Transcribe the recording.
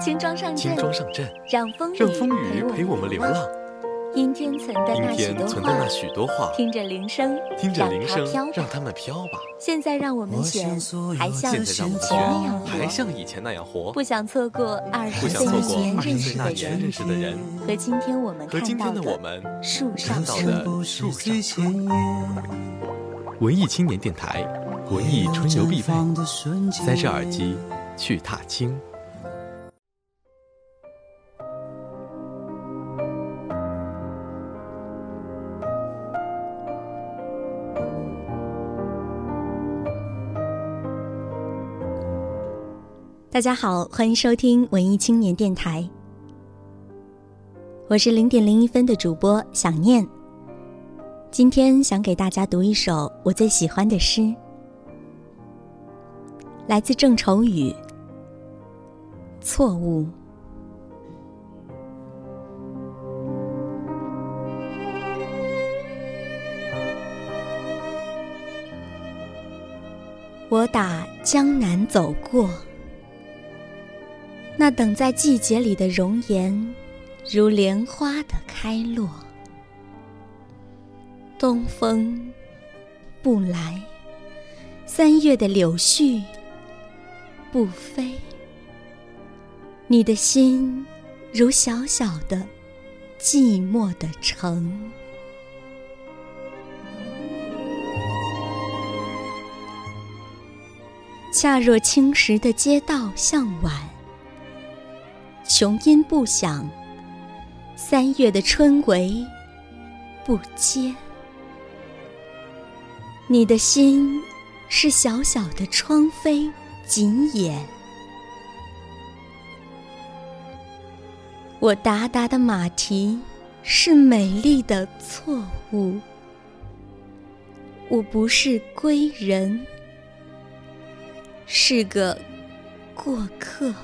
轻装上阵，轻装上阵，让风让风雨雨陪我们流浪。阴天存的那许多天存的那话，许多话，听着铃声，听着铃声让它们飘吧。现在让我们选，还像以前那样活，像以前那样活，不想错过二十岁年认识的人认识的人和今天我们和今天看到的我们树上。的树上。文艺青年电台，文艺春游必备，塞着耳机去踏青。大家好，欢迎收听文艺青年电台，我是零点零一分的主播想念。今天想给大家读一首我最喜欢的诗，来自郑愁予，《错误》。我打江南走过。那等在季节里的容颜，如莲花的开落。东风不来，三月的柳絮不飞。你的心如小小的寂寞的城。恰若青石的街道向晚。琼音不响，三月的春雷不接。你的心是小小的窗扉紧掩，我达达的马蹄是美丽的错误。我不是归人，是个过客。